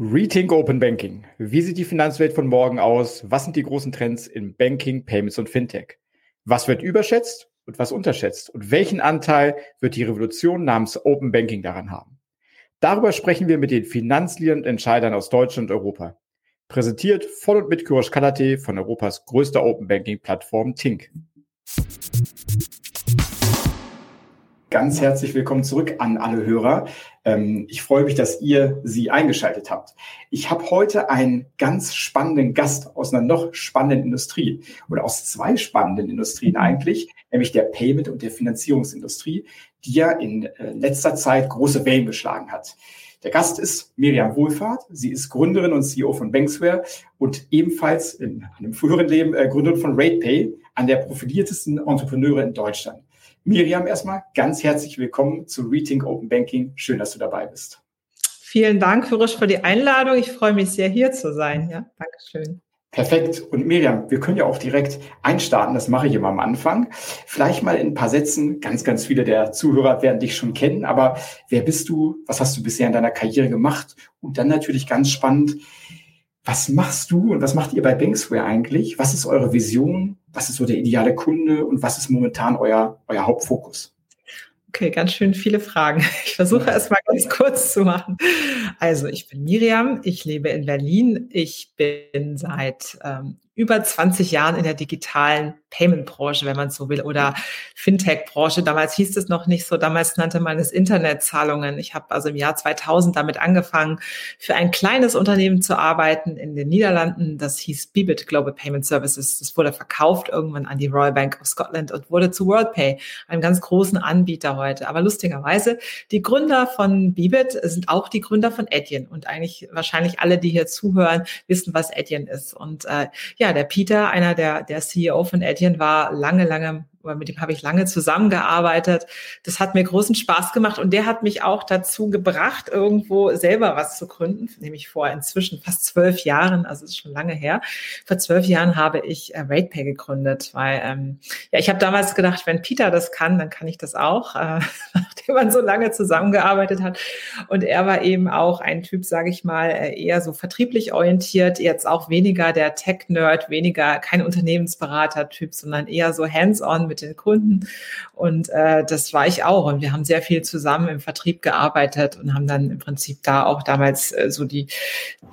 Rethink Open Banking. Wie sieht die Finanzwelt von morgen aus? Was sind die großen Trends in Banking, Payments und Fintech? Was wird überschätzt und was unterschätzt? Und welchen Anteil wird die Revolution namens Open Banking daran haben? Darüber sprechen wir mit den Finanzleadern und Entscheidern aus Deutschland und Europa. Präsentiert von und mit Kurosh Kalate von Europas größter Open Banking Plattform Tink. Ganz herzlich willkommen zurück an alle Hörer. Ähm, ich freue mich, dass ihr sie eingeschaltet habt. Ich habe heute einen ganz spannenden Gast aus einer noch spannenden Industrie oder aus zwei spannenden Industrien eigentlich, nämlich der Payment- und der Finanzierungsindustrie, die ja in äh, letzter Zeit große Wellen geschlagen hat. Der Gast ist Miriam Wohlfahrt. Sie ist Gründerin und CEO von Banksware und ebenfalls in einem früheren Leben äh, Gründerin von RatePay, an der profiliertesten Entrepreneure in Deutschland. Miriam, erstmal ganz herzlich willkommen zu Rethink Open Banking. Schön, dass du dabei bist. Vielen Dank, Fürisch, für die Einladung. Ich freue mich sehr, hier zu sein. Ja, Dankeschön. Perfekt. Und Miriam, wir können ja auch direkt einstarten. Das mache ich immer am Anfang. Vielleicht mal in ein paar Sätzen. Ganz, ganz viele der Zuhörer werden dich schon kennen. Aber wer bist du? Was hast du bisher in deiner Karriere gemacht? Und dann natürlich ganz spannend. Was machst du und was macht ihr bei Banksware eigentlich? Was ist eure Vision? was ist so der ideale Kunde und was ist momentan euer, euer Hauptfokus? Okay, ganz schön viele Fragen. Ich versuche es mal ganz kurz zu machen. Also, ich bin Miriam, ich lebe in Berlin. Ich bin seit ähm, über 20 Jahren in der digitalen Payment-Branche, wenn man so will, oder Fintech-Branche. Damals hieß es noch nicht so, damals nannte man es Internetzahlungen. Ich habe also im Jahr 2000 damit angefangen, für ein kleines Unternehmen zu arbeiten in den Niederlanden. Das hieß Bibit Global Payment Services. Das wurde verkauft irgendwann an die Royal Bank of Scotland und wurde zu WorldPay, einem ganz großen Anbieter heute. Aber lustigerweise, die Gründer von Bibit sind auch die Gründer von Adyen. Und eigentlich wahrscheinlich alle, die hier zuhören, wissen, was Adyen ist. Und äh, ja, der Peter, einer der, der CEO von Etienne, war lange, lange mit dem habe ich lange zusammengearbeitet. Das hat mir großen Spaß gemacht und der hat mich auch dazu gebracht, irgendwo selber was zu gründen, nämlich vor inzwischen fast zwölf Jahren, also ist schon lange her. Vor zwölf Jahren habe ich äh, RatePay gegründet, weil ähm, ja, ich habe damals gedacht, wenn Peter das kann, dann kann ich das auch, äh, nachdem man so lange zusammengearbeitet hat. Und er war eben auch ein Typ, sage ich mal, äh, eher so vertrieblich orientiert, jetzt auch weniger der Tech-Nerd, weniger kein Unternehmensberater-Typ, sondern eher so hands-on mit den Kunden. Und äh, das war ich auch. Und wir haben sehr viel zusammen im Vertrieb gearbeitet und haben dann im Prinzip da auch damals äh, so die,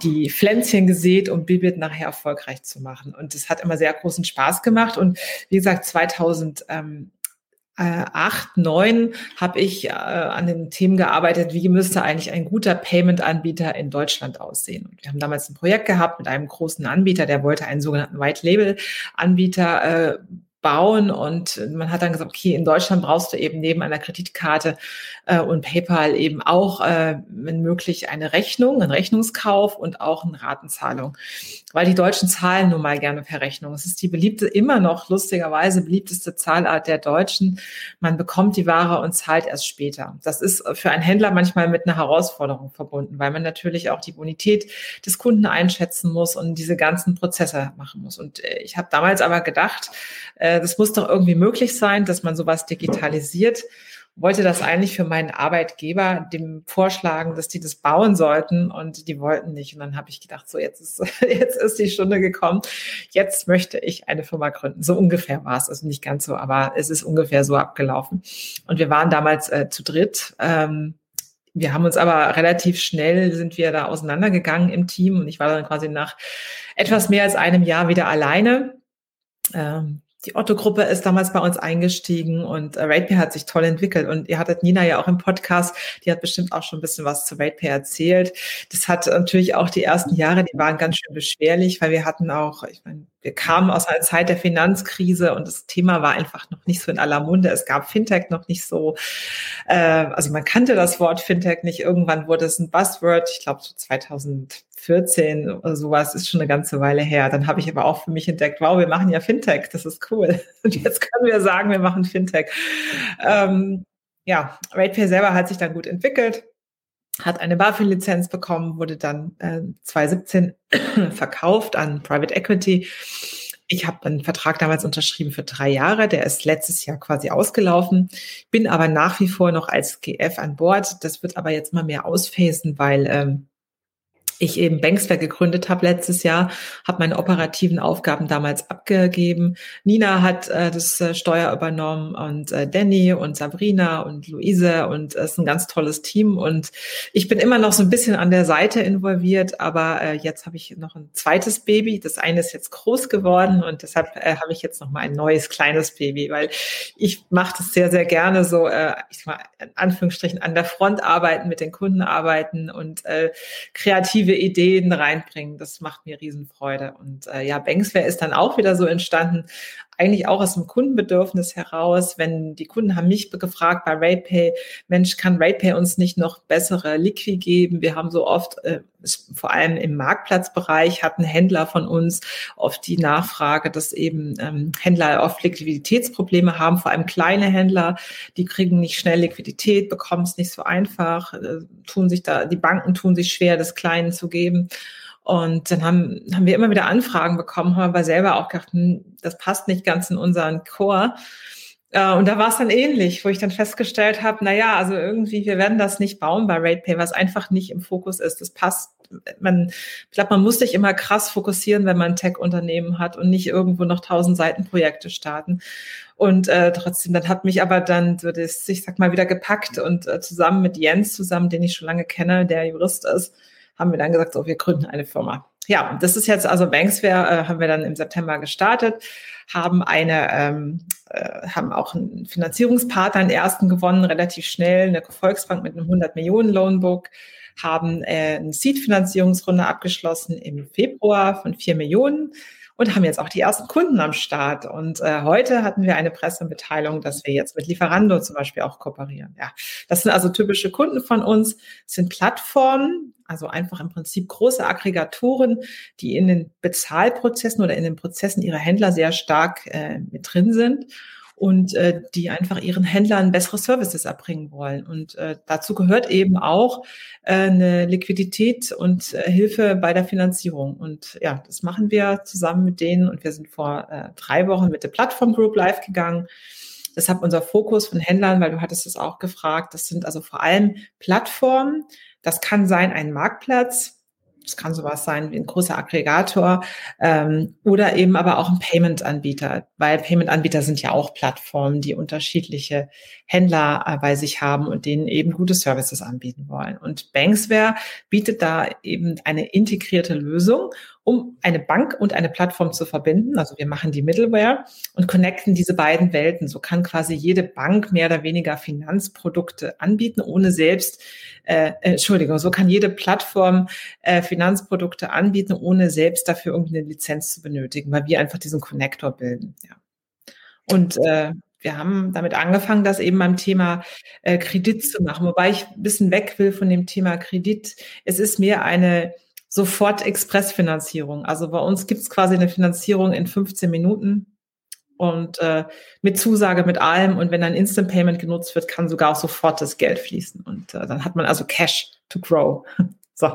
die Pflänzchen gesät, um Bibit nachher erfolgreich zu machen. Und das hat immer sehr großen Spaß gemacht. Und wie gesagt, 2000, ähm, äh, acht, neun habe ich äh, an den Themen gearbeitet, wie müsste eigentlich ein guter Payment-Anbieter in Deutschland aussehen. Und wir haben damals ein Projekt gehabt mit einem großen Anbieter, der wollte einen sogenannten White-Label-Anbieter äh, bauen. Und man hat dann gesagt, okay, in Deutschland brauchst du eben neben einer Kreditkarte äh, und PayPal eben auch, äh, wenn möglich, eine Rechnung, einen Rechnungskauf und auch eine Ratenzahlung. Weil die Deutschen zahlen nun mal gerne per Rechnung. Es ist die beliebte, immer noch lustigerweise beliebteste Zahlart der Deutschen. Man bekommt die Ware und zahlt erst später. Das ist für einen Händler manchmal mit einer Herausforderung verbunden, weil man natürlich auch die Bonität des Kunden einschätzen muss und diese ganzen Prozesse machen muss. Und äh, ich habe damals aber gedacht, äh, äh, das muss doch irgendwie möglich sein, dass man sowas digitalisiert. Wollte das eigentlich für meinen Arbeitgeber dem vorschlagen, dass die das bauen sollten und die wollten nicht. Und dann habe ich gedacht, so jetzt ist, jetzt ist die Stunde gekommen. Jetzt möchte ich eine Firma gründen. So ungefähr war es. Also nicht ganz so, aber es ist ungefähr so abgelaufen. Und wir waren damals äh, zu dritt. Ähm, wir haben uns aber relativ schnell sind wir da auseinandergegangen im Team und ich war dann quasi nach etwas mehr als einem Jahr wieder alleine. Ähm, die Otto-Gruppe ist damals bei uns eingestiegen und äh, RatePay hat sich toll entwickelt. Und ihr hattet Nina ja auch im Podcast, die hat bestimmt auch schon ein bisschen was zu RatePay erzählt. Das hat natürlich auch die ersten Jahre, die waren ganz schön beschwerlich, weil wir hatten auch, ich meine, wir kamen aus einer Zeit der Finanzkrise und das Thema war einfach noch nicht so in aller Munde. Es gab Fintech noch nicht so, äh, also man kannte das Wort Fintech nicht. Irgendwann wurde es ein Buzzword. Ich glaube, so 2014 oder sowas ist schon eine ganze Weile her. Dann habe ich aber auch für mich entdeckt, wow, wir machen ja Fintech, das ist cool. Und jetzt können wir sagen, wir machen Fintech. Ähm, ja, RatePay selber hat sich dann gut entwickelt hat eine BaFin-Lizenz bekommen, wurde dann äh, 2017 verkauft an Private Equity. Ich habe einen Vertrag damals unterschrieben für drei Jahre, der ist letztes Jahr quasi ausgelaufen, bin aber nach wie vor noch als GF an Bord. Das wird aber jetzt mal mehr ausphasen, weil ähm, ich eben Banksware gegründet habe letztes Jahr, habe meine operativen Aufgaben damals abgegeben. Nina hat äh, das äh, Steuer übernommen und äh, Danny und Sabrina und Luise und es ist ein ganz tolles Team und ich bin immer noch so ein bisschen an der Seite involviert, aber äh, jetzt habe ich noch ein zweites Baby. Das eine ist jetzt groß geworden und deshalb äh, habe ich jetzt noch mal ein neues kleines Baby, weil ich mache das sehr sehr gerne so, äh, ich sag mal in Anführungsstrichen an der Front arbeiten, mit den Kunden arbeiten und äh, kreativ kreative Ideen reinbringen. Das macht mir Riesenfreude. Und äh, ja, Banksware ist dann auch wieder so entstanden, eigentlich auch aus dem Kundenbedürfnis heraus. Wenn die Kunden haben mich gefragt bei RatePay, Mensch, kann RatePay uns nicht noch bessere Liqui geben? Wir haben so oft, äh, vor allem im Marktplatzbereich, hatten Händler von uns oft die Nachfrage, dass eben ähm, Händler oft Liquiditätsprobleme haben, vor allem kleine Händler, die kriegen nicht schnell Liquidität, bekommen es nicht so einfach, äh, tun sich da, die Banken tun sich schwer, das Kleinen zu geben. Und dann haben, haben wir immer wieder Anfragen bekommen, haben aber selber auch gedacht, hm, das passt nicht ganz in unseren Chor. Äh, und da war es dann ähnlich, wo ich dann festgestellt habe, na ja, also irgendwie, wir werden das nicht bauen bei RatePay, was einfach nicht im Fokus ist. Das passt. Man, ich glaube, man muss sich immer krass fokussieren, wenn man ein Tech-Unternehmen hat und nicht irgendwo noch tausend Seiten Projekte starten. Und äh, trotzdem, dann hat mich aber dann so das, ich sag mal, wieder gepackt und äh, zusammen mit Jens zusammen, den ich schon lange kenne, der Jurist ist, haben wir dann gesagt, so, wir gründen eine Firma. Ja, das ist jetzt also Banksware, äh, haben wir dann im September gestartet, haben eine, ähm, äh, haben auch einen Finanzierungspartner, einen ersten gewonnen, relativ schnell, eine Volksbank mit einem 100 Millionen Loanbook, haben äh, eine Seed-Finanzierungsrunde abgeschlossen im Februar von 4 Millionen und haben jetzt auch die ersten Kunden am Start. Und äh, heute hatten wir eine Pressemitteilung, dass wir jetzt mit Lieferando zum Beispiel auch kooperieren. Ja, das sind also typische Kunden von uns, das sind Plattformen, also einfach im Prinzip große Aggregatoren, die in den Bezahlprozessen oder in den Prozessen ihrer Händler sehr stark äh, mit drin sind und äh, die einfach ihren Händlern bessere Services erbringen wollen. Und äh, dazu gehört eben auch äh, eine Liquidität und äh, Hilfe bei der Finanzierung. Und ja, das machen wir zusammen mit denen und wir sind vor äh, drei Wochen mit der Plattform Group live gegangen. Deshalb unser Fokus von Händlern, weil du hattest es auch gefragt, das sind also vor allem Plattformen. Das kann sein ein Marktplatz, das kann sowas sein wie ein großer Aggregator ähm, oder eben aber auch ein Payment-Anbieter, weil Payment-Anbieter sind ja auch Plattformen, die unterschiedliche Händler äh, bei sich haben und denen eben gute Services anbieten wollen. Und Banksware bietet da eben eine integrierte Lösung um eine Bank und eine Plattform zu verbinden. Also wir machen die Middleware und connecten diese beiden Welten. So kann quasi jede Bank mehr oder weniger Finanzprodukte anbieten, ohne selbst, äh, äh, Entschuldigung, so kann jede Plattform äh, Finanzprodukte anbieten, ohne selbst dafür irgendeine Lizenz zu benötigen, weil wir einfach diesen Connector bilden. Ja. Und äh, wir haben damit angefangen, das eben beim Thema äh, Kredit zu machen, wobei ich ein bisschen weg will von dem Thema Kredit. Es ist mehr eine sofort Expressfinanzierung. Also bei uns gibt es quasi eine Finanzierung in 15 Minuten und äh, mit Zusage mit allem. Und wenn ein Instant Payment genutzt wird, kann sogar auch sofort das Geld fließen. Und äh, dann hat man also Cash to grow. so.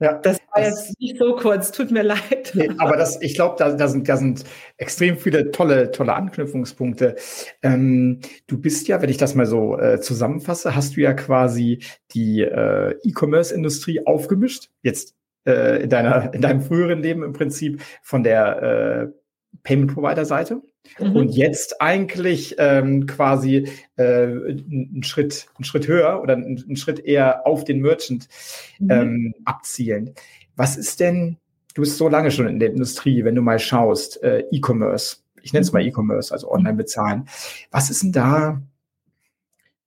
Ja, das war das, jetzt nicht so kurz, tut mir leid. Nee, aber das, ich glaube, da, da, sind, da sind extrem viele tolle, tolle Anknüpfungspunkte. Ähm, du bist ja, wenn ich das mal so äh, zusammenfasse, hast du ja quasi die äh, E-Commerce-Industrie aufgemischt. Jetzt äh, in, deiner, in deinem früheren Leben im Prinzip von der äh, Payment Provider Seite mhm. und jetzt eigentlich ähm, quasi äh, einen Schritt einen Schritt höher oder einen, einen Schritt eher auf den Merchant mhm. ähm, abzielen. Was ist denn? Du bist so lange schon in der Industrie, wenn du mal schaust, äh, E-Commerce. Ich nenne es mal mhm. E-Commerce, also online bezahlen. Was ist denn da?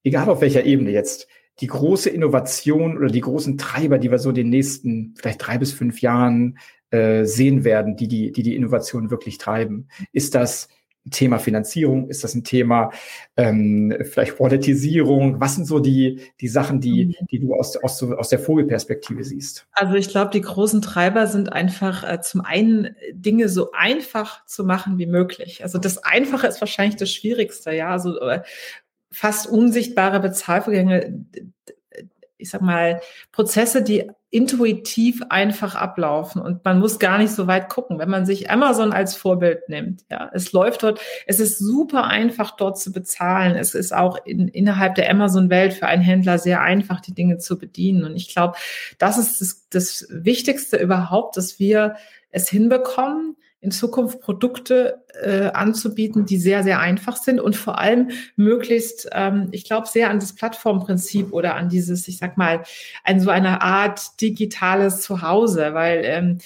Egal auf welcher Ebene jetzt die große Innovation oder die großen Treiber, die wir so in den nächsten vielleicht drei bis fünf Jahren äh, sehen werden, die die, die die Innovation wirklich treiben? Ist das ein Thema Finanzierung? Ist das ein Thema ähm, vielleicht Qualitisierung? Was sind so die, die Sachen, die, mhm. die du aus, aus, aus der Vogelperspektive siehst? Also ich glaube, die großen Treiber sind einfach äh, zum einen Dinge so einfach zu machen wie möglich. Also das Einfache ist wahrscheinlich das Schwierigste, ja. Also äh, fast unsichtbare Bezahlvorgänge, ich sag mal, Prozesse, die intuitiv einfach ablaufen und man muss gar nicht so weit gucken. Wenn man sich Amazon als Vorbild nimmt, ja, es läuft dort, es ist super einfach dort zu bezahlen. Es ist auch in, innerhalb der Amazon-Welt für einen Händler sehr einfach, die Dinge zu bedienen. Und ich glaube, das ist das, das Wichtigste überhaupt, dass wir es hinbekommen, in Zukunft Produkte äh, anzubieten, die sehr, sehr einfach sind und vor allem möglichst, ähm, ich glaube, sehr an das Plattformprinzip oder an dieses, ich sag mal, an so eine Art digitales Zuhause, weil ähm,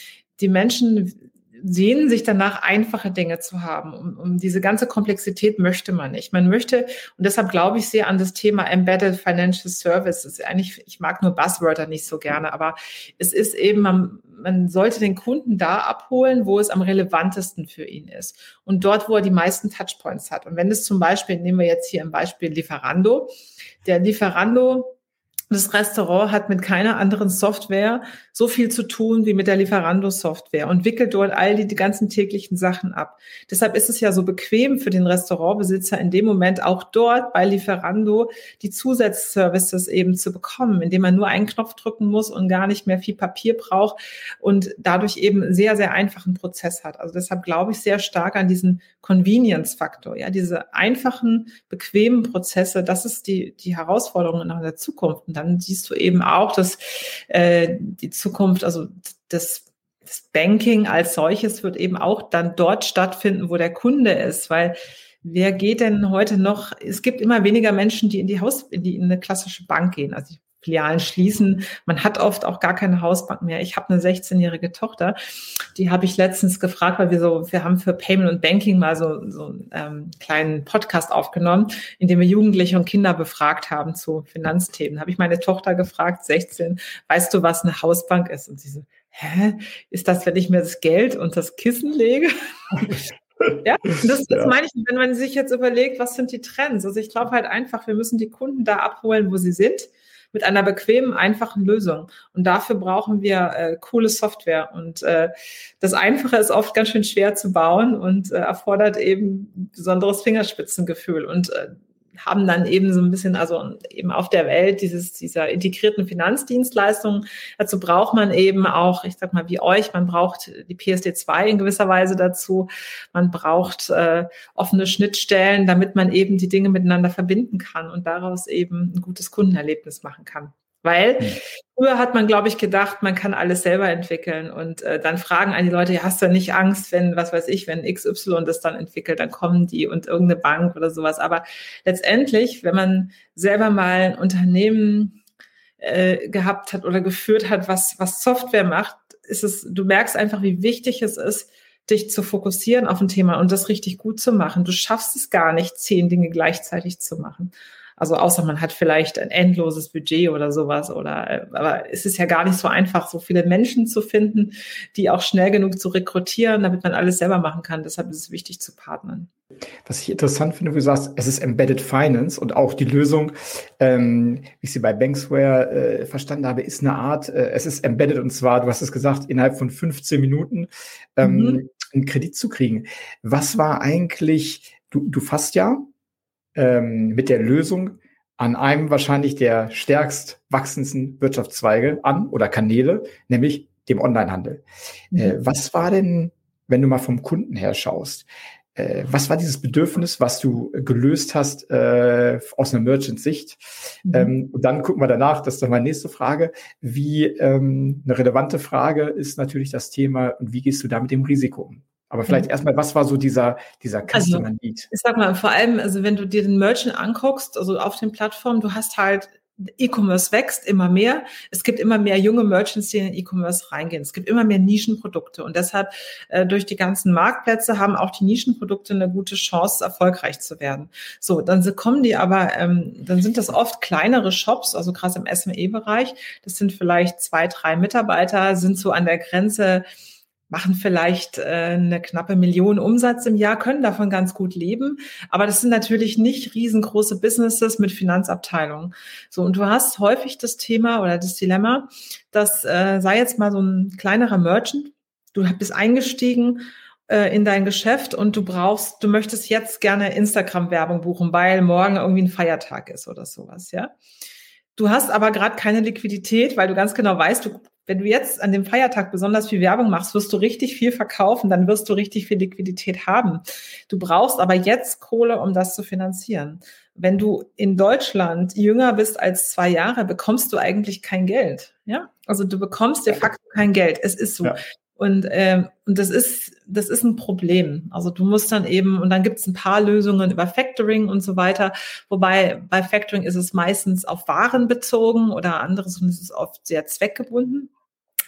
die Menschen sehnen sich danach, einfache Dinge zu haben. Um, um diese ganze Komplexität möchte man nicht. Man möchte, und deshalb glaube ich sehr an das Thema Embedded Financial Services. Eigentlich, ich mag nur Buzzwörter nicht so gerne, aber es ist eben, man, man sollte den Kunden da abholen, wo es am relevantesten für ihn ist. Und dort, wo er die meisten Touchpoints hat. Und wenn es zum Beispiel, nehmen wir jetzt hier im Beispiel Lieferando, der Lieferando das Restaurant hat mit keiner anderen Software so viel zu tun wie mit der Lieferando-Software und wickelt dort all die, die ganzen täglichen Sachen ab. Deshalb ist es ja so bequem für den Restaurantbesitzer in dem Moment auch dort bei Lieferando die Zusatzservices eben zu bekommen, indem man nur einen Knopf drücken muss und gar nicht mehr viel Papier braucht und dadurch eben sehr, sehr einfachen Prozess hat. Also deshalb glaube ich sehr stark an diesen Convenience-Faktor, ja, diese einfachen, bequemen Prozesse. Das ist die, die Herausforderung in der Zukunft dann siehst du eben auch, dass äh, die Zukunft, also das, das Banking als solches wird eben auch dann dort stattfinden, wo der Kunde ist, weil wer geht denn heute noch? Es gibt immer weniger Menschen, die in die Haus, in die in eine klassische Bank gehen. Also Filialen schließen. Man hat oft auch gar keine Hausbank mehr. Ich habe eine 16-jährige Tochter, die habe ich letztens gefragt, weil wir so, wir haben für Payment und Banking mal so, so einen ähm, kleinen Podcast aufgenommen, in dem wir Jugendliche und Kinder befragt haben zu Finanzthemen. Habe ich meine Tochter gefragt, 16, weißt du, was eine Hausbank ist? Und sie so, hä, ist das, wenn ich mir das Geld und das Kissen lege? Ja, das, das ja. meine ich, wenn man sich jetzt überlegt, was sind die Trends? Also ich glaube halt einfach, wir müssen die Kunden da abholen, wo sie sind mit einer bequemen, einfachen Lösung. Und dafür brauchen wir äh, coole Software. Und äh, das Einfache ist oft ganz schön schwer zu bauen und äh, erfordert eben besonderes Fingerspitzengefühl. Und äh, haben dann eben so ein bisschen, also eben auf der Welt dieses, dieser integrierten Finanzdienstleistungen. Dazu braucht man eben auch, ich sag mal, wie euch, man braucht die PSD2 in gewisser Weise dazu. Man braucht äh, offene Schnittstellen, damit man eben die Dinge miteinander verbinden kann und daraus eben ein gutes Kundenerlebnis machen kann. Weil hm. früher hat man, glaube ich, gedacht, man kann alles selber entwickeln und äh, dann fragen an die Leute, ja, hast du nicht Angst, wenn, was weiß ich, wenn XY das dann entwickelt, dann kommen die und irgendeine Bank oder sowas. Aber letztendlich, wenn man selber mal ein Unternehmen äh, gehabt hat oder geführt hat, was, was Software macht, ist es, du merkst einfach, wie wichtig es ist, dich zu fokussieren auf ein Thema und das richtig gut zu machen. Du schaffst es gar nicht, zehn Dinge gleichzeitig zu machen. Also außer man hat vielleicht ein endloses Budget oder sowas oder äh, aber es ist ja gar nicht so einfach, so viele Menschen zu finden, die auch schnell genug zu rekrutieren, damit man alles selber machen kann. Deshalb ist es wichtig zu partnern. Was ich interessant finde, wie du sagst, es ist Embedded Finance und auch die Lösung, ähm, wie ich sie bei Banksware äh, verstanden habe, ist eine Art, äh, es ist embedded und zwar, du hast es gesagt, innerhalb von 15 Minuten ähm, mhm. einen Kredit zu kriegen. Was war eigentlich, du, du fasst ja ähm, mit der Lösung an einem wahrscheinlich der stärkst wachsendsten Wirtschaftszweige an oder Kanäle, nämlich dem Onlinehandel. Mhm. Äh, was war denn, wenn du mal vom Kunden her schaust, äh, was war dieses Bedürfnis, was du gelöst hast äh, aus einer Merchant-Sicht? Mhm. Ähm, und dann gucken wir danach, das ist dann meine nächste Frage. Wie ähm, eine relevante Frage ist natürlich das Thema, und wie gehst du da mit dem Risiko um? Aber vielleicht mhm. erstmal, was war so dieser, dieser also, Customer also, Need? Ich sag mal, vor allem, also wenn du dir den Merchant anguckst, also auf den Plattformen, du hast halt E-Commerce wächst immer mehr. Es gibt immer mehr junge Merchants, die in E-Commerce reingehen. Es gibt immer mehr Nischenprodukte. Und deshalb äh, durch die ganzen Marktplätze haben auch die Nischenprodukte eine gute Chance, erfolgreich zu werden. So, dann kommen die aber, ähm, dann sind das oft kleinere Shops, also gerade im SME-Bereich. Das sind vielleicht zwei, drei Mitarbeiter, sind so an der Grenze machen vielleicht äh, eine knappe Million Umsatz im Jahr, können davon ganz gut leben. Aber das sind natürlich nicht riesengroße Businesses mit Finanzabteilungen. So, und du hast häufig das Thema oder das Dilemma, dass äh, sei jetzt mal so ein kleinerer Merchant, du bist eingestiegen äh, in dein Geschäft und du brauchst, du möchtest jetzt gerne Instagram-Werbung buchen, weil morgen irgendwie ein Feiertag ist oder sowas, ja. Du hast aber gerade keine Liquidität, weil du ganz genau weißt, du wenn du jetzt an dem Feiertag besonders viel Werbung machst, wirst du richtig viel verkaufen, dann wirst du richtig viel Liquidität haben. Du brauchst aber jetzt Kohle, um das zu finanzieren. Wenn du in Deutschland jünger bist als zwei Jahre, bekommst du eigentlich kein Geld. Ja, also du bekommst de facto kein Geld. Es ist so. Ja. Und, ähm, und das ist, das ist ein Problem. Also du musst dann eben, und dann gibt es ein paar Lösungen über Factoring und so weiter. Wobei bei Factoring ist es meistens auf Waren bezogen oder anderes und es ist oft sehr zweckgebunden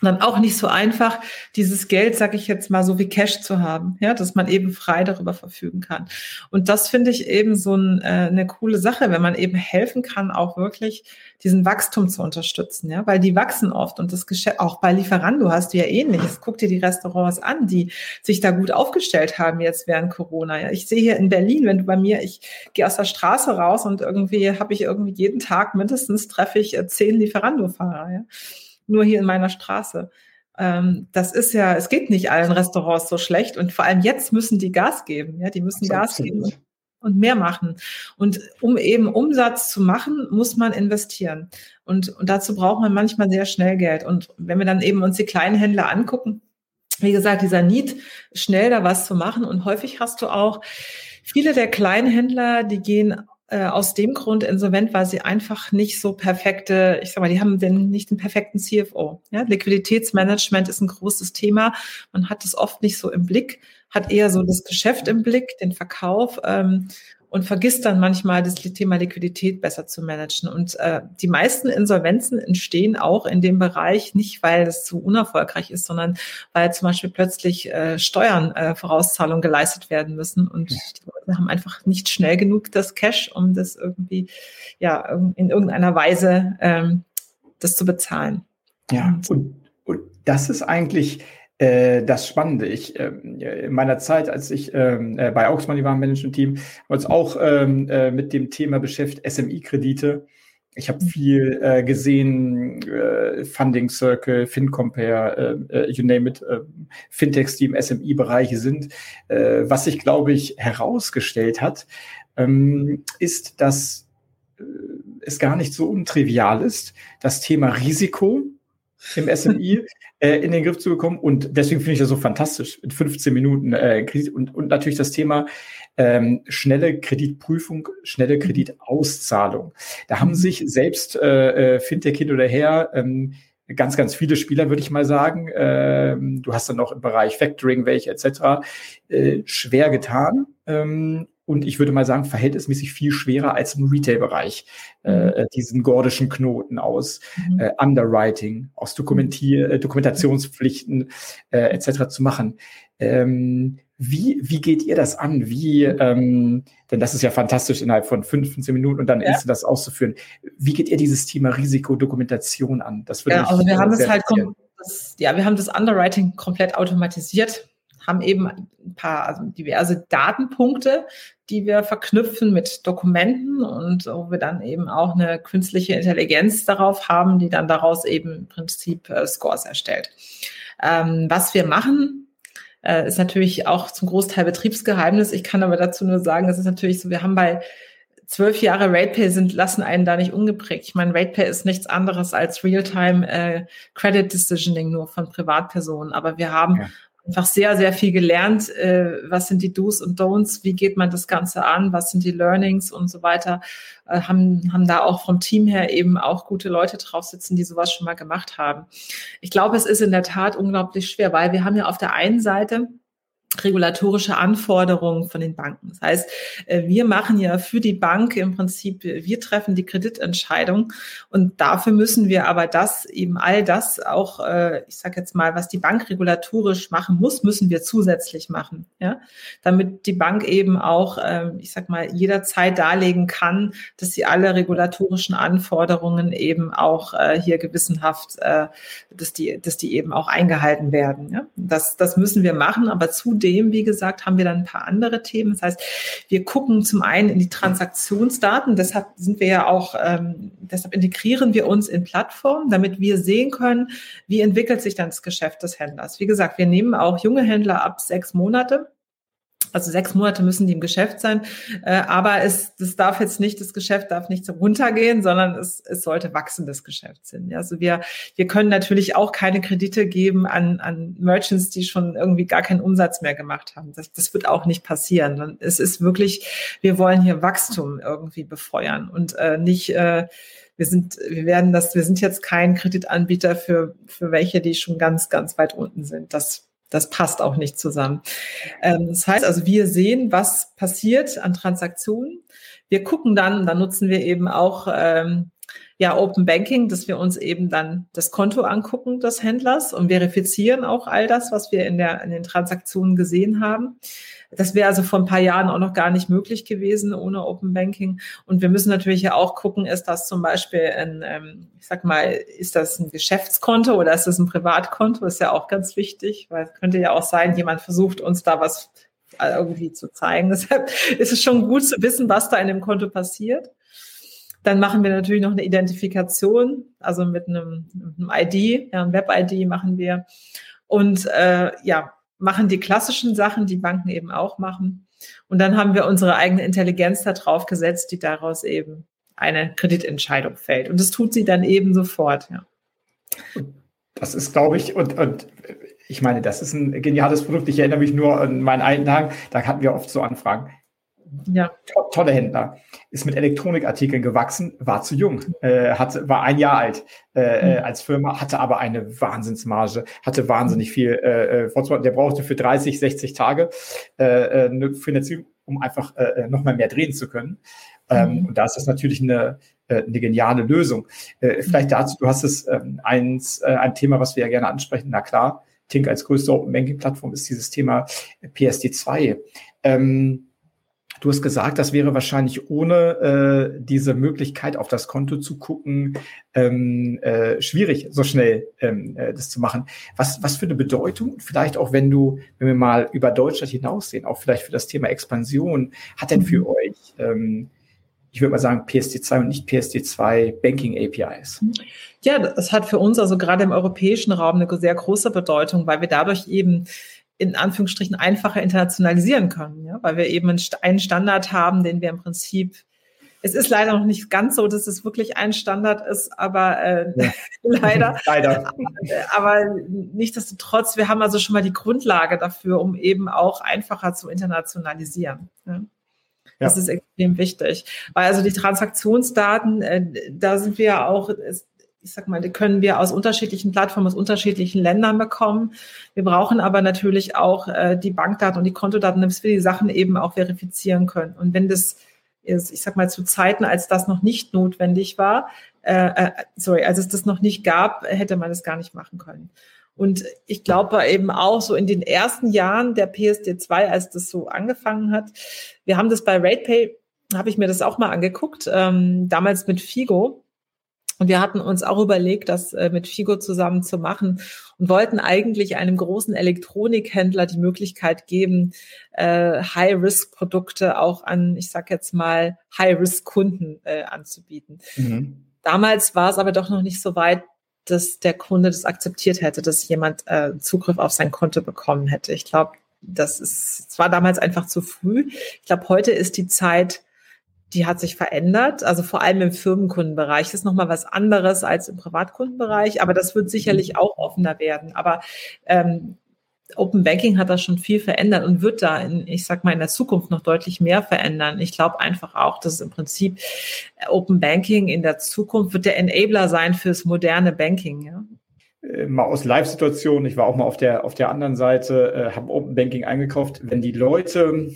dann auch nicht so einfach, dieses Geld, sag ich jetzt mal, so wie Cash zu haben, ja, dass man eben frei darüber verfügen kann. Und das finde ich eben so ein, äh, eine coole Sache, wenn man eben helfen kann, auch wirklich diesen Wachstum zu unterstützen, ja, weil die wachsen oft und das Geschäft, auch bei Lieferando hast du ja ähnliches. Guck dir die Restaurants an, die sich da gut aufgestellt haben jetzt während Corona. Ja, ich sehe hier in Berlin, wenn du bei mir, ich gehe aus der Straße raus und irgendwie habe ich irgendwie jeden Tag mindestens treffe ich äh, zehn Lieferando-Fahrer, ja nur hier in meiner Straße. Ähm, das ist ja, es geht nicht allen Restaurants so schlecht und vor allem jetzt müssen die Gas geben, ja, die müssen Gas geben und, mehr machen. Und um eben Umsatz zu machen, muss man investieren. Und, und dazu braucht man manchmal sehr schnell Geld. Und wenn wir dann eben uns die kleinen Händler angucken, wie gesagt, dieser Need, schnell da was zu machen. Und häufig hast du auch viele der kleinen Händler, die gehen aus dem Grund insolvent, weil sie einfach nicht so perfekte, ich sag mal, die haben den, nicht den perfekten CFO. Ja? Liquiditätsmanagement ist ein großes Thema. Man hat es oft nicht so im Blick, hat eher so das Geschäft im Blick, den Verkauf. Ähm, und vergisst dann manchmal das Thema Liquidität besser zu managen. Und äh, die meisten Insolvenzen entstehen auch in dem Bereich nicht, weil es zu unerfolgreich ist, sondern weil zum Beispiel plötzlich äh, Steuern, äh, Vorauszahlungen geleistet werden müssen und die Leute haben einfach nicht schnell genug das Cash, um das irgendwie ja in irgendeiner Weise ähm, das zu bezahlen. Ja, und, und das ist eigentlich äh, das Spannende. Ich äh, in meiner Zeit, als ich ähm, äh, bei Augsmann war im Management-Team, uns auch ähm, äh, mit dem Thema beschäftigt, SMI-Kredite. Ich habe viel äh, gesehen, Funding Circle, FinCompare, you name it, Fintechs, die im SMI-Bereich sind. Was sich, glaube ich, herausgestellt hat, ähm, ist, dass es gar nicht so untrivial ist, das Thema Risiko im SMI äh, in den Griff zu bekommen. Und deswegen finde ich das so fantastisch, in 15 Minuten äh, Kredit und, und natürlich das Thema ähm, schnelle Kreditprüfung, schnelle mhm. Kreditauszahlung. Da haben sich selbst äh, äh, Fintech hin oder her ähm, ganz, ganz viele Spieler, würde ich mal sagen. Ähm, du hast dann noch im Bereich Factoring welche etc. Äh, schwer getan. Ähm, und ich würde mal sagen, verhältnismäßig viel schwerer als im Retail-Bereich, äh, mhm. äh, diesen gordischen Knoten aus mhm. äh, Underwriting, aus Dokumentier äh, Dokumentationspflichten äh, etc. zu machen. Ähm, wie, wie geht ihr das an? Wie, ähm, denn das ist ja fantastisch innerhalb von 15 Minuten und dann ja. das auszuführen. Wie geht ihr dieses Thema Risikodokumentation an? Das würde ja, also wir haben es halt, das, ja, wir haben das Underwriting komplett automatisiert haben eben ein paar, also diverse Datenpunkte, die wir verknüpfen mit Dokumenten und wo wir dann eben auch eine künstliche Intelligenz darauf haben, die dann daraus eben im Prinzip äh, Scores erstellt. Ähm, was wir machen, äh, ist natürlich auch zum Großteil Betriebsgeheimnis. Ich kann aber dazu nur sagen, es ist natürlich so, wir haben bei zwölf Jahre RatePay sind, lassen einen da nicht ungeprägt. Ich meine, RatePay ist nichts anderes als Real-Time äh, Credit Decisioning nur von Privatpersonen. Aber wir haben ja einfach sehr, sehr viel gelernt. Äh, was sind die Do's und Don'ts? Wie geht man das Ganze an? Was sind die Learnings und so weiter? Äh, haben, haben da auch vom Team her eben auch gute Leute drauf sitzen, die sowas schon mal gemacht haben. Ich glaube, es ist in der Tat unglaublich schwer, weil wir haben ja auf der einen Seite regulatorische Anforderungen von den Banken. Das heißt, äh, wir machen ja für die Bank im Prinzip, wir treffen die Kreditentscheidung und dafür müssen wir aber das eben all das auch, äh, ich sage jetzt mal, was die Bank regulatorisch machen muss, müssen wir zusätzlich machen, ja, damit die Bank eben auch, ähm, ich sag mal, jederzeit darlegen kann, dass sie alle regulatorischen Anforderungen eben auch äh, hier gewissenhaft, dass die, dass die eben auch eingehalten werden. Ja? Das, das müssen wir machen, aber zudem zudem, wie gesagt, haben wir dann ein paar andere Themen. Das heißt, wir gucken zum einen in die Transaktionsdaten. Deshalb sind wir ja auch, ähm, deshalb integrieren wir uns in Plattformen, damit wir sehen können, wie entwickelt sich dann das Geschäft des Händlers. Wie gesagt, wir nehmen auch junge Händler ab sechs Monate Also sechs Monate müssen die im Geschäft sein, äh, aber es, das darf jetzt nicht, das Geschäft darf nicht runtergehen, sondern es, es sollte wachsendes Geschäft sein. Also wir, wir können natürlich auch keine Kredite geben an, an Merchants, die schon irgendwie gar keinen Umsatz mehr gemacht haben. Das, das wird auch nicht passieren. Es ist wirklich, wir wollen hier Wachstum irgendwie befeuern und äh, nicht äh, wir sind, wir werden das, wir sind jetzt kein Kreditanbieter für, für welche, die schon ganz, ganz weit unten sind. Das das passt auch nicht zusammen. Ähm, das heißt also, wir sehen, was passiert an Transaktionen. Wir gucken dann, dann nutzen wir eben auch ähm, ja Open Banking, dass wir uns eben dann das Konto angucken des Händlers und verifizieren auch all das, was wir in, der, in den Transaktionen gesehen haben. Das wäre also vor ein paar Jahren auch noch gar nicht möglich gewesen ohne Open Banking. Und wir müssen natürlich ja auch gucken, ist das zum Beispiel ein, ähm, ich sag mal, ist das ein Geschäftskonto oder ist das ein Privatkonto? Ist ja auch ganz wichtig, weil es könnte ja auch sein, jemand versucht uns da was irgendwie zu zeigen. Deshalb ist es schon gut zu wissen, was da in dem Konto passiert. Dann machen wir natürlich noch eine Identifikation, also mit einem, einem ID, ja, ein Web-ID machen wir. Und äh, ja, machen die klassischen Sachen, die Banken eben auch machen. Und dann haben wir unsere eigene Intelligenz da drauf gesetzt, die daraus eben eine Kreditentscheidung fällt. Und das tut sie dann eben sofort, ja. Das ist, glaube ich, und, und ich meine, das ist ein geniales Produkt. Ich erinnere mich nur an meinen alten Tagen, da hatten wir oft so Anfragen. Ja. To tolle Händler. Ist mit Elektronikartikeln gewachsen, war zu jung, äh, hatte, war ein Jahr alt äh, mhm. als Firma, hatte aber eine Wahnsinnsmarge, hatte wahnsinnig viel äh, äh Der brauchte für 30, 60 Tage äh, äh, eine Finanzierung, um einfach äh, noch mal mehr drehen zu können. Ähm, mhm. Und da ist das natürlich eine, eine geniale Lösung. Äh, vielleicht dazu, du hast es ähm, eins, äh, ein Thema, was wir ja gerne ansprechen. Na klar, Tink als größte Open Banking Plattform ist dieses Thema PSD2. Ähm, Du hast gesagt, das wäre wahrscheinlich ohne äh, diese Möglichkeit auf das Konto zu gucken ähm, äh, schwierig, so schnell ähm, äh, das zu machen. Was, was für eine Bedeutung, vielleicht auch wenn du, wenn wir mal über Deutschland hinaussehen, auch vielleicht für das Thema Expansion, hat denn für mhm. euch, ähm, ich würde mal sagen, PSD2 und nicht PSD2 Banking APIs? Ja, das hat für uns also gerade im europäischen Raum eine sehr große Bedeutung, weil wir dadurch eben in Anführungsstrichen einfacher internationalisieren können, ja? weil wir eben einen Standard haben, den wir im Prinzip es ist leider noch nicht ganz so, dass es wirklich ein Standard ist, aber äh, ja. leider. leider. Aber nichtsdestotrotz, wir haben also schon mal die Grundlage dafür, um eben auch einfacher zu internationalisieren. Ja? Das ja. ist extrem wichtig. Weil also die Transaktionsdaten, äh, da sind wir ja auch, ich sag mal, die können wir aus unterschiedlichen Plattformen, aus unterschiedlichen Ländern bekommen. Wir brauchen aber natürlich auch äh, die Bankdaten und die Kontodaten, damit wir die Sachen eben auch verifizieren können. Und wenn das ist, ich sag mal, zu Zeiten, als das noch nicht notwendig war, äh, äh, sorry, als es das noch nicht gab, hätte man das gar nicht machen können. Und ich glaube eben auch so in den ersten Jahren der PSD2, als das so angefangen hat, wir haben das bei RatePay, habe ich mir das auch mal angeguckt, ähm, damals mit Figo und wir hatten uns auch überlegt, das äh, mit Figo zusammen zu machen und wollten eigentlich einem großen Elektronikhändler die Möglichkeit geben, äh, High-Risk-Produkte auch an, ich sag jetzt mal, High-Risk-Kunden äh, anzubieten. Mhm. Damals war es aber doch noch nicht so weit, dass der Kunde das akzeptiert hätte, dass jemand äh, Zugriff auf sein Konto bekommen hätte. Ich glaube, das ist, es war damals einfach zu früh. Ich glaube, heute ist die Zeit die hat sich verändert. Also vor allem im Firmenkundenbereich das ist nochmal was anderes als im Privatkundenbereich, aber das wird sicherlich mhm. auch offener werden. Aber ähm, Open Banking hat das schon viel verändert und wird da, in, ich sag mal, in der Zukunft noch deutlich mehr verändern. Ich glaube einfach auch, dass im Prinzip äh, Open Banking in der Zukunft wird der Enabler sein fürs moderne Banking. Ja? Äh, mal aus Live-Situationen, ich war auch mal auf der, auf der anderen Seite, äh, habe Open Banking eingekauft. Wenn die Leute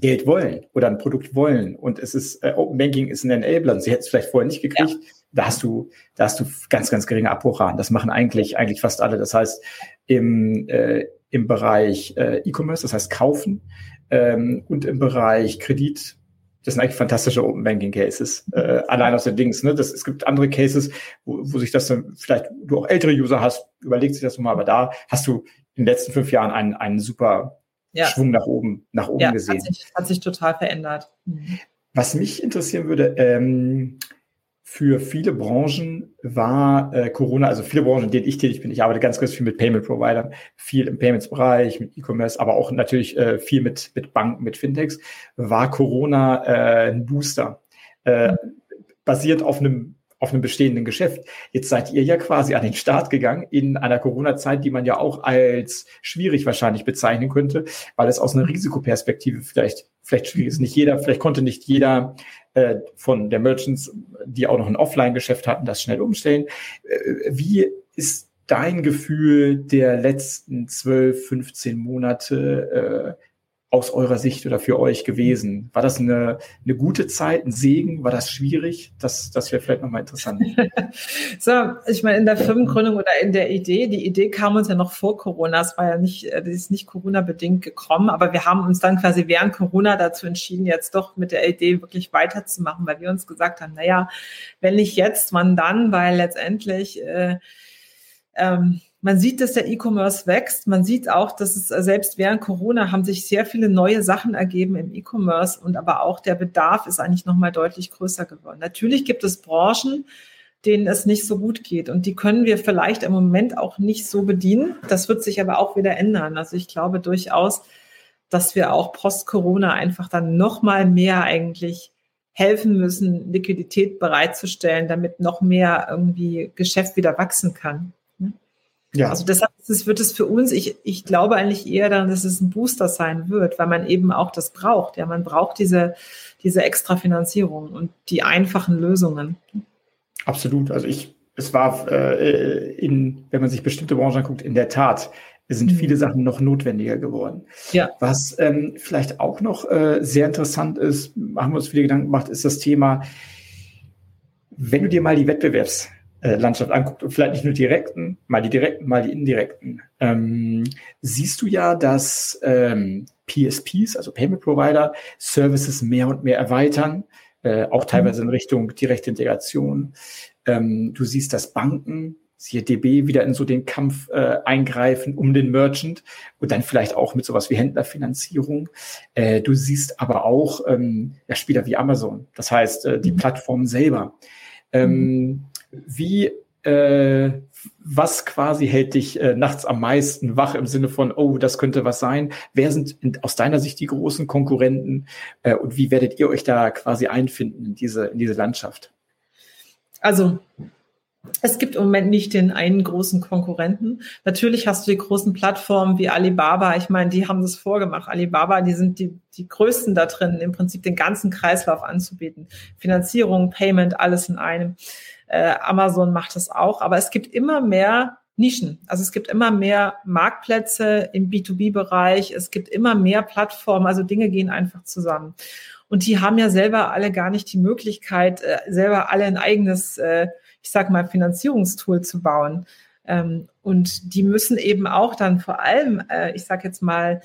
Geld wollen oder ein Produkt wollen und es ist äh, Open Banking ist ein Enabler, sie hätten es vielleicht vorher nicht gekriegt, ja. da hast du da hast du ganz ganz geringe Abbruchraten. Das machen eigentlich eigentlich fast alle. Das heißt im äh, im Bereich äh, E-Commerce, das heißt kaufen ähm, und im Bereich Kredit das sind eigentlich fantastische Open Banking Cases. Äh, allein aus den Dings. Ne? Das, es gibt andere Cases, wo, wo sich das dann vielleicht du auch ältere User hast, überlegt sich das mal, aber da hast du in den letzten fünf Jahren einen, einen super ja. Schwung nach oben, nach oben ja, gesehen. Hat sich, hat sich total verändert. Mhm. Was mich interessieren würde, ähm, für viele Branchen war äh, Corona, also viele Branchen, in denen ich tätig bin, ich arbeite ganz, ganz viel mit Payment-Providern, viel im Payments-Bereich, mit E-Commerce, aber auch natürlich äh, viel mit, mit Banken, mit Fintechs, war Corona äh, ein Booster, äh, basiert auf einem auf einem bestehenden Geschäft. Jetzt seid ihr ja quasi an den Start gegangen in einer Corona-Zeit, die man ja auch als schwierig wahrscheinlich bezeichnen könnte, weil es aus einer Risikoperspektive vielleicht, vielleicht schwierig ist. Nicht jeder, vielleicht konnte nicht jeder äh, von der Merchants, die auch noch ein Offline-Geschäft hatten, das schnell umstellen. Äh, wie ist dein Gefühl der letzten 12, 15 Monate äh, aus eurer Sicht oder für euch gewesen? War das eine, eine gute Zeit, ein Segen? War das schwierig? Das, das wäre vielleicht nochmal interessant. so, ich meine, in der Firmengründung oder in der Idee, die Idee kam uns ja noch vor Corona. Es war ja nicht, äh, das ist nicht Corona-bedingt gekommen, aber wir haben uns dann quasi während Corona dazu entschieden, jetzt doch mit der Idee wirklich weiterzumachen, weil wir uns gesagt haben, naja, wenn nicht jetzt, wann dann? Weil letztendlich, äh, ähm, man sieht, dass der E-Commerce wächst. Man sieht auch, dass es äh, selbst während Corona haben sich sehr viele neue Sachen ergeben im E-Commerce und aber auch der Bedarf ist eigentlich nochmal deutlich größer geworden. Natürlich gibt es Branchen, denen es nicht so gut geht und die können wir vielleicht im Moment auch nicht so bedienen. Das wird sich aber auch wieder ändern. Also ich glaube durchaus, dass wir auch post-Corona einfach dann nochmal mehr eigentlich helfen müssen, Liquidität bereitzustellen, damit noch mehr irgendwie Geschäft wieder wachsen kann. Ja. Also deshalb es, wird es für uns, ich, ich glaube eigentlich eher daran, dass es ein Booster sein wird, weil man eben auch das braucht. Ja, man braucht diese, diese extra Finanzierung und die einfachen Lösungen. Absolut. Also ich, es war äh, in, wenn man sich bestimmte Branchen anguckt, in der Tat sind mhm. viele Sachen noch notwendiger geworden. Ja. Was ähm, vielleicht auch noch äh, sehr interessant ist, haben wir uns viele Gedanken gemacht, ist das Thema, wenn du dir mal die Wettbewerbs Landschaft anguckt und vielleicht nicht nur direkten, mal die direkten, mal die indirekten, ähm, siehst du ja, dass ähm, PSPs, also Payment Provider, Services mehr und mehr erweitern, äh, auch teilweise in Richtung direkte Integration. Ähm, du siehst, dass Banken, siehe DB, wieder in so den Kampf äh, eingreifen um den Merchant und dann vielleicht auch mit sowas wie Händlerfinanzierung. Äh, du siehst aber auch ähm, ja, Spieler wie Amazon, das heißt äh, die mhm. Plattform selber. Ähm, mhm wie, äh, was quasi hält dich äh, nachts am meisten wach im Sinne von, oh, das könnte was sein? Wer sind in, aus deiner Sicht die großen Konkurrenten äh, und wie werdet ihr euch da quasi einfinden in diese, in diese Landschaft? Also es gibt im Moment nicht den einen großen Konkurrenten. Natürlich hast du die großen Plattformen wie Alibaba. Ich meine, die haben das vorgemacht. Alibaba, die sind die, die größten da drin, im Prinzip den ganzen Kreislauf anzubieten. Finanzierung, Payment, alles in einem. Äh, Amazon macht das auch. Aber es gibt immer mehr Nischen. Also es gibt immer mehr Marktplätze im B2B-Bereich. Es gibt immer mehr Plattformen. Also Dinge gehen einfach zusammen. Und die haben ja selber alle gar nicht die Möglichkeit, äh, selber alle ein eigenes, äh, ich sag mal, Finanzierungstool zu bauen. Ähm, und die müssen eben auch dann vor allem, äh, ich sag jetzt mal,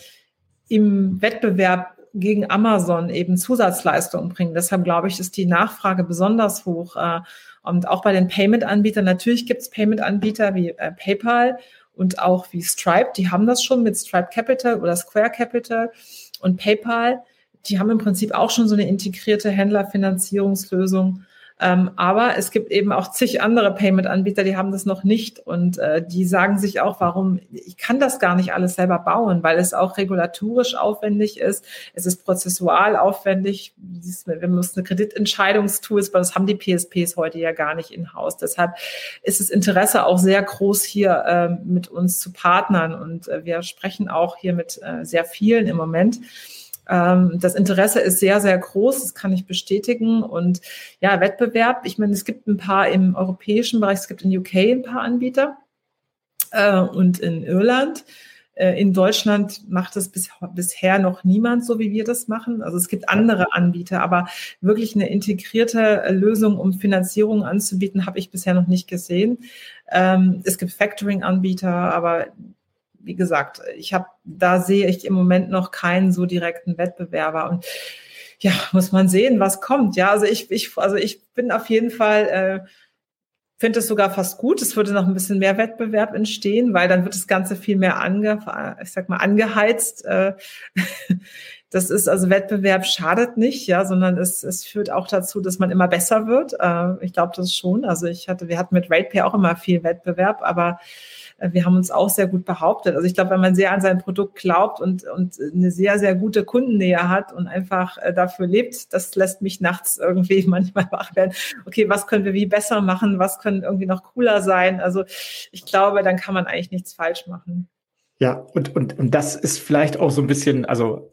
im Wettbewerb gegen Amazon eben Zusatzleistungen bringen. Deshalb glaube ich, ist die Nachfrage besonders hoch. Äh, und auch bei den Payment-Anbietern, natürlich gibt es Payment-Anbieter wie äh, PayPal und auch wie Stripe, die haben das schon mit Stripe Capital oder Square Capital und PayPal. Die haben im Prinzip auch schon so eine integrierte Händlerfinanzierungslösung. Ähm, aber es gibt eben auch zig andere Payment-Anbieter, die haben das noch nicht. Und äh, die sagen sich auch, warum, ich kann das gar nicht alles selber bauen, weil es auch regulatorisch aufwendig ist, es ist prozessual aufwendig, wir müssen Kreditentscheidungstools, aber das haben die PSPs heute ja gar nicht in-house. Deshalb ist das Interesse auch sehr groß, hier äh, mit uns zu partnern. Und äh, wir sprechen auch hier mit äh, sehr vielen im Moment. Ähm, das Interesse ist sehr, sehr groß, das kann ich bestätigen. Und ja, Wettbewerb, ich meine, es gibt ein paar im europäischen Bereich, es gibt in UK ein paar Anbieter äh, und in Irland. Äh, in Deutschland macht es bis, bisher noch niemand so, wie wir das machen. Also es gibt andere Anbieter, aber wirklich eine integrierte äh, Lösung, um Finanzierung anzubieten, habe ich bisher noch nicht gesehen. Ähm, es gibt Factoring-Anbieter, aber wie gesagt, ich habe, da sehe ich im Moment noch keinen so direkten Wettbewerber und ja, muss man sehen, was kommt. Ja, also ich, ich, also ich bin auf jeden Fall, äh, finde es sogar fast gut. Es würde noch ein bisschen mehr Wettbewerb entstehen, weil dann wird das Ganze viel mehr ange, ich sag mal, angeheizt. Äh, das ist also Wettbewerb schadet nicht, ja, sondern es, es führt auch dazu, dass man immer besser wird. Äh, ich glaube das schon. Also ich hatte, wir hatten mit RatePay auch immer viel Wettbewerb, aber wir haben uns auch sehr gut behauptet. Also ich glaube, wenn man sehr an sein Produkt glaubt und, und eine sehr, sehr gute Kundennähe hat und einfach äh, dafür lebt, das lässt mich nachts irgendwie manchmal wach werden. Okay, was können wir wie besser machen? Was können irgendwie noch cooler sein? Also ich glaube, dann kann man eigentlich nichts falsch machen. Ja, und, und, und das ist vielleicht auch so ein bisschen, also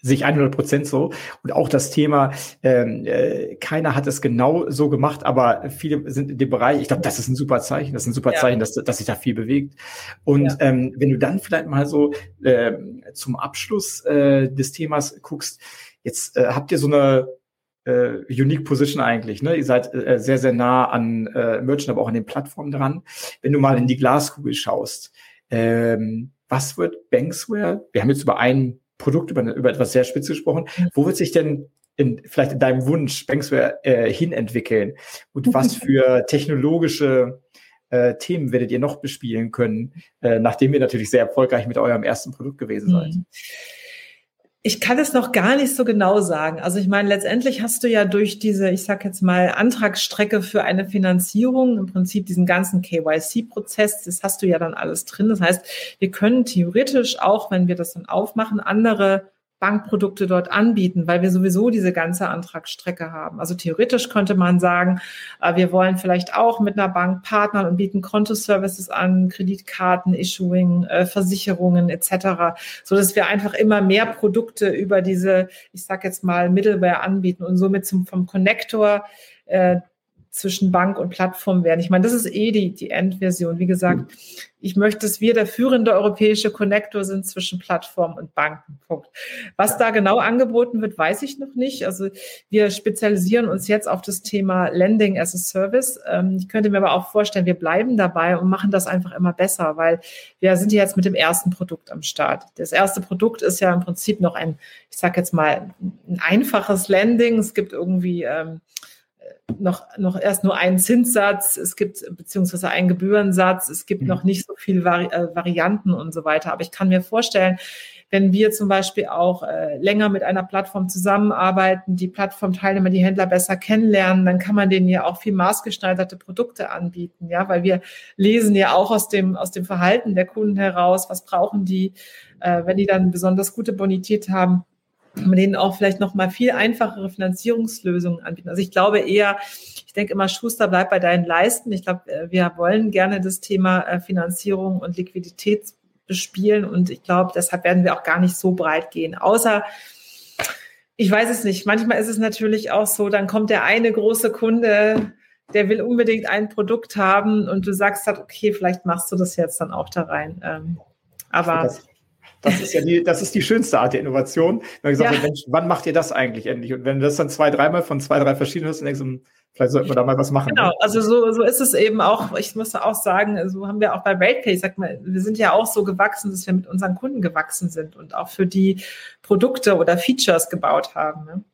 sich 100 Prozent so. Und auch das Thema, ähm, äh, keiner hat es genau so gemacht, aber viele sind in dem Bereich, ich glaube, das ist ein super Zeichen, das ist ein super ja. Zeichen, dass, dass sich da viel bewegt. Und ja. ähm, wenn du dann vielleicht mal so äh, zum Abschluss äh, des Themas guckst, jetzt äh, habt ihr so eine äh, unique Position eigentlich. Ne? Ihr seid äh, sehr, sehr nah an äh, Merchant, aber auch an den Plattformen dran. Wenn du mal in die Glaskugel schaust, ähm, was wird Banksware? Wir haben jetzt über einen Produkt, über, über etwas sehr spitz gesprochen. Wo wird sich denn in, vielleicht in deinem Wunsch Banksware äh, hinentwickeln? Und was für technologische äh, Themen werdet ihr noch bespielen können, äh, nachdem ihr natürlich sehr erfolgreich mit eurem ersten Produkt gewesen seid? Mhm. Ich kann es noch gar nicht so genau sagen. Also ich meine, letztendlich hast du ja durch diese, ich sag jetzt mal, Antragsstrecke für eine Finanzierung, im Prinzip diesen ganzen KYC-Prozess, das hast du ja dann alles drin. Das heißt, wir können theoretisch auch, wenn wir das dann aufmachen, andere Bankprodukte dort anbieten, weil wir sowieso diese ganze Antragsstrecke haben. Also theoretisch könnte man sagen, äh, wir wollen vielleicht auch mit einer Bank partnern und bieten Kontoservices an, Kreditkarten, Issuing, äh, Versicherungen etc., so dass wir einfach immer mehr Produkte über diese, ich sage jetzt mal Middleware anbieten und somit zum vom Connector äh, zwischen Bank und Plattform werden. Ich meine, das ist eh die, die Endversion. Wie gesagt, ich möchte, dass wir der führende europäische Connector sind zwischen Plattform und Banken. Punkt. Was da genau angeboten wird, weiß ich noch nicht. Also wir spezialisieren uns jetzt auf das Thema Lending as a Service. Ähm, ich könnte mir aber auch vorstellen, wir bleiben dabei und machen das einfach immer besser, weil wir sind jetzt mit dem ersten Produkt am Start. Das erste Produkt ist ja im Prinzip noch ein, ich sage jetzt mal, ein einfaches Lending. Es gibt irgendwie ähm, noch, noch erst nur einen Zinssatz, es gibt beziehungsweise einen Gebührensatz, es gibt mhm. noch nicht so viele Vari äh, Varianten und so weiter. Aber ich kann mir vorstellen, wenn wir zum Beispiel auch äh, länger mit einer Plattform zusammenarbeiten, die Plattformteilnehmer, die Händler besser kennenlernen, dann kann man denen ja auch viel maßgeschneiderte Produkte anbieten, ja, weil wir lesen ja auch aus dem, aus dem Verhalten der Kunden heraus, was brauchen die, äh, wenn die dann besonders gute Bonität haben, man denen auch vielleicht noch mal viel einfachere Finanzierungslösungen anbieten. Also ich glaube eher, ich denke immer, Schuster bleibt bei deinen Leisten. Ich glaube, äh, wir wollen gerne das Thema äh, Finanzierung und Liquidität bespielen und ich glaube, deshalb werden wir auch gar nicht so breit gehen. Außer ich weiß es nicht. Manchmal ist es natürlich auch so, dann kommt der eine große Kunde, der will unbedingt ein Produkt haben und du sagst halt, okay, vielleicht machst du das jetzt dann auch da rein. Ähm, aber das ist ja die, das ist die schönste Art der Innovation. Wenn gesagt ja. Mensch, wann macht ihr das eigentlich endlich? Und wenn du das dann zwei, dreimal von zwei, drei verschiedenen hast, dann denkst du, vielleicht sollten wir da mal was machen. Genau, also so, so ist es eben auch. Ich muss auch sagen, so haben wir auch bei RatePay, ich sag mal, wir sind ja auch so gewachsen, dass wir mit unseren Kunden gewachsen sind und auch für die Produkte oder Features gebaut haben. Ne?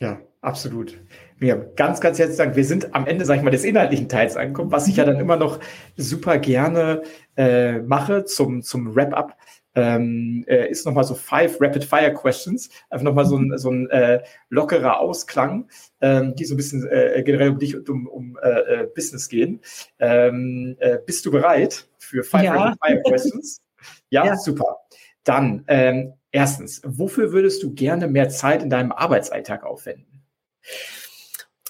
Ja, absolut. Mir ganz, ganz herzlichen Dank. Wir sind am Ende, sag ich mal, des inhaltlichen Teils angekommen, was ich ja dann immer noch super gerne äh, mache zum, zum Wrap-up ähm, äh, ist nochmal so five Rapid Fire Questions, einfach nochmal so ein, so ein äh, lockerer Ausklang, ähm, die so ein bisschen äh, generell um dich und um, um äh, äh Business gehen. Ähm, äh, bist du bereit für five ja. Rapid Fire Questions? Ja, ja. super. Dann ähm, erstens, wofür würdest du gerne mehr Zeit in deinem Arbeitsalltag aufwenden?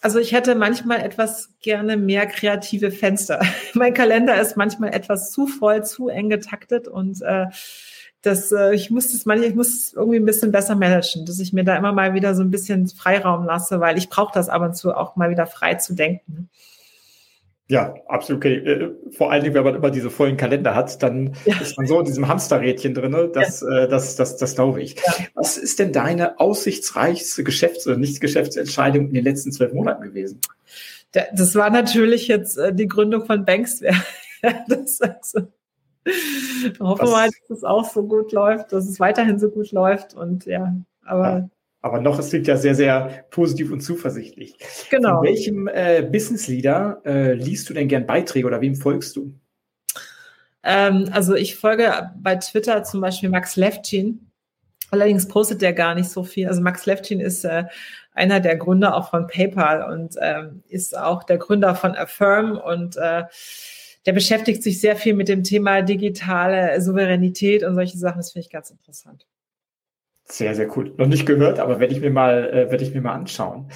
Also ich hätte manchmal etwas gerne mehr kreative Fenster. mein Kalender ist manchmal etwas zu voll, zu eng getaktet und äh, das, äh, ich muss das manchmal, ich muss es irgendwie ein bisschen besser managen, dass ich mir da immer mal wieder so ein bisschen Freiraum lasse, weil ich brauche das ab und zu auch mal wieder frei zu denken. Ja, absolut okay. Äh, vor allen Dingen, wenn man immer diese vollen Kalender hat, dann ja. ist man so in diesem Hamsterrädchen drin. Das, ja. äh, das, das, das glaube ich. Ja. Was ist denn deine aussichtsreichste Geschäfts- oder Nicht-Geschäftsentscheidung in den letzten zwölf Monaten gewesen? Das war natürlich jetzt äh, die Gründung von Banksware. das, also, Hoffen wir mal, dass es auch so gut läuft, dass es weiterhin so gut läuft und ja, aber. Ja, aber noch, es klingt ja sehr, sehr positiv und zuversichtlich. Genau. Von welchem äh, Business Leader äh, liest du denn gern Beiträge oder wem folgst du? Ähm, also ich folge bei Twitter zum Beispiel Max Levchin Allerdings postet der gar nicht so viel. Also Max Levchin ist äh, einer der Gründer auch von PayPal und ähm, ist auch der Gründer von Affirm und äh, der beschäftigt sich sehr viel mit dem Thema digitale Souveränität und solche Sachen. Das finde ich ganz interessant. Sehr, sehr cool. Noch nicht gehört, aber werde ich mir mal, äh, werde ich mir mal anschauen.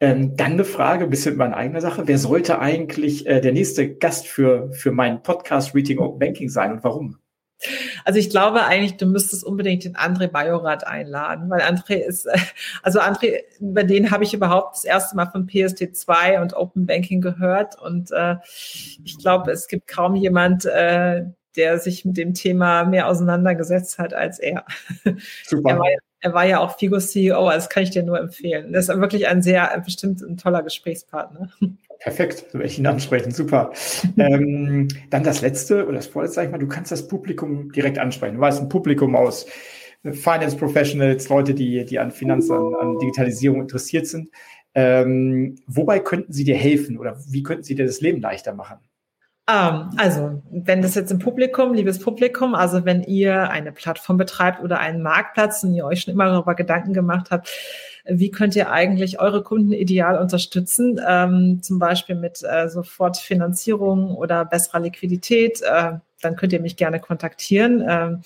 Ähm, dann eine Frage, ein bisschen meine eigene Sache. Wer sollte eigentlich äh, der nächste Gast für, für meinen Podcast Reading Open Banking sein und warum? Also ich glaube eigentlich, du müsstest unbedingt den André Bajorat einladen, weil André ist, äh, also André, über den habe ich überhaupt das erste Mal von PSD2 und Open Banking gehört und äh, ich glaube, es gibt kaum jemand, äh, der sich mit dem Thema mehr auseinandergesetzt hat als er. Super. Er war, er war ja auch Figo CEO, also das kann ich dir nur empfehlen. Das ist wirklich ein sehr, bestimmt ein toller Gesprächspartner. Perfekt, so werde ich ihn ansprechen, super. ähm, dann das letzte oder das vorletzte, sag ich mal, du kannst das Publikum direkt ansprechen. Du weißt ein Publikum aus Finance Professionals, Leute, die, die an Finanzen, an, an Digitalisierung interessiert sind. Ähm, wobei könnten sie dir helfen oder wie könnten sie dir das Leben leichter machen? Ähm, also, wenn das jetzt im Publikum, liebes Publikum, also wenn ihr eine Plattform betreibt oder einen Marktplatz und ihr euch schon immer darüber Gedanken gemacht habt, wie könnt ihr eigentlich eure Kunden ideal unterstützen, ähm, zum Beispiel mit äh, Sofortfinanzierung oder besserer Liquidität, äh, dann könnt ihr mich gerne kontaktieren. Ähm,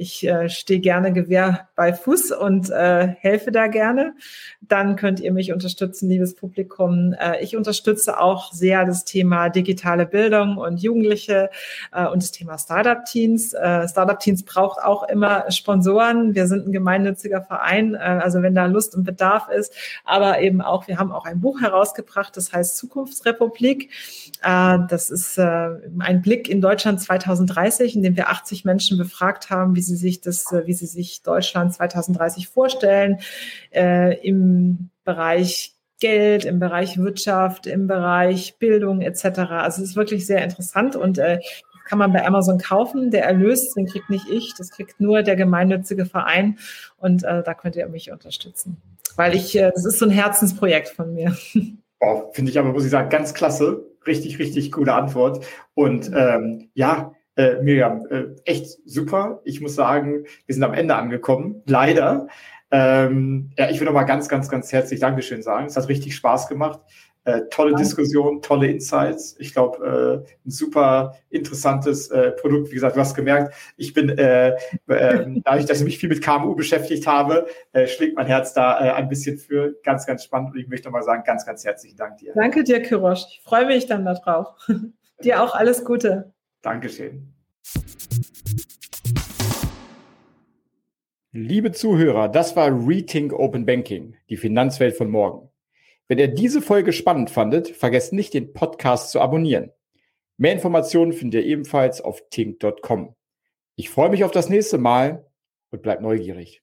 ich äh, stehe gerne Gewehr bei Fuß und äh, helfe da gerne. Dann könnt ihr mich unterstützen, liebes Publikum. Äh, ich unterstütze auch sehr das Thema digitale Bildung und Jugendliche äh, und das Thema Startup-Teams. Äh, Startup-Teams braucht auch immer Sponsoren. Wir sind ein gemeinnütziger Verein, äh, also wenn da Lust und Bedarf ist. Aber eben auch, wir haben auch ein Buch herausgebracht, das heißt Zukunftsrepublik. Das ist ein Blick in Deutschland 2030, in dem wir 80 Menschen befragt haben, wie sie sich das, äh, wie sie sich Deutschland 2030 vorstellen, äh, im Bereich Geld, im Bereich Wirtschaft, im Bereich Bildung etc. Also es ist wirklich sehr interessant und äh, kann man bei Amazon kaufen. Der Erlös, den kriegt nicht ich, das kriegt nur der gemeinnützige Verein und äh, da könnt ihr mich unterstützen, weil ich, äh, das ist so ein Herzensprojekt von mir. Finde ich aber, muss ich sagen, ganz klasse. Richtig, richtig coole Antwort. Und ähm, ja, äh, Miriam, äh, echt super. Ich muss sagen, wir sind am Ende angekommen. Leider. Ähm, ja, ich will nochmal ganz, ganz, ganz herzlich Dankeschön sagen. Es hat richtig Spaß gemacht. Äh, tolle Danke. Diskussion, tolle Insights. Ich glaube, äh, ein super interessantes äh, Produkt. Wie gesagt, du hast gemerkt, ich bin, äh, äh, dadurch, dass ich mich viel mit KMU beschäftigt habe, äh, schlägt mein Herz da äh, ein bisschen für. Ganz, ganz spannend. Und ich möchte nochmal sagen, ganz, ganz herzlichen Dank dir. Danke dir, Kirosch. Ich freue mich dann darauf. dir auch alles Gute. Dankeschön. Liebe Zuhörer, das war Rethink Open Banking, die Finanzwelt von morgen. Wenn ihr diese Folge spannend fandet, vergesst nicht, den Podcast zu abonnieren. Mehr Informationen findet ihr ebenfalls auf tink.com. Ich freue mich auf das nächste Mal und bleibt neugierig.